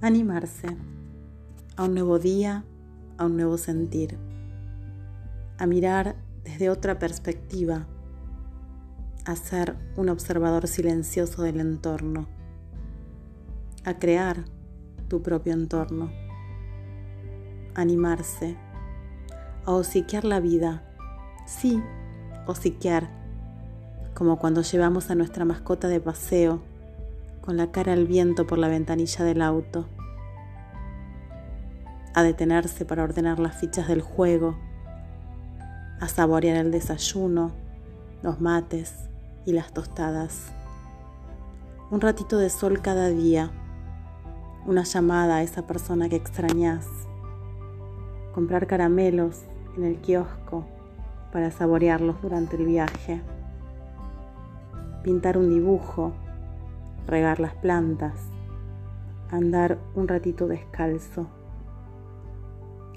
Animarse a un nuevo día, a un nuevo sentir, a mirar desde otra perspectiva, a ser un observador silencioso del entorno, a crear tu propio entorno, animarse, a hociquear la vida, sí, hociquear, como cuando llevamos a nuestra mascota de paseo con la cara al viento por la ventanilla del auto a detenerse para ordenar las fichas del juego, a saborear el desayuno, los mates y las tostadas. Un ratito de sol cada día, una llamada a esa persona que extrañas, comprar caramelos en el kiosco para saborearlos durante el viaje, pintar un dibujo, regar las plantas, andar un ratito descalzo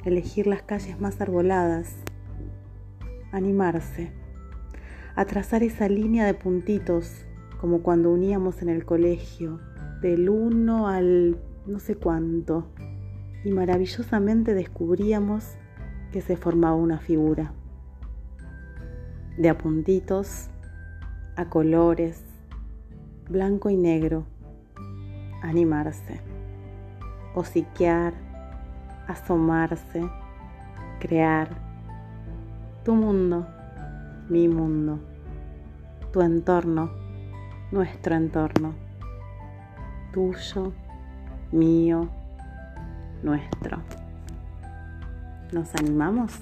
elegir las calles más arboladas, animarse, a trazar esa línea de puntitos como cuando uníamos en el colegio, del uno al no sé cuánto, y maravillosamente descubríamos que se formaba una figura. De a puntitos, a colores, blanco y negro, animarse, hociquear, asomarse, crear tu mundo, mi mundo, tu entorno, nuestro entorno, tuyo, mío, nuestro. ¿Nos animamos?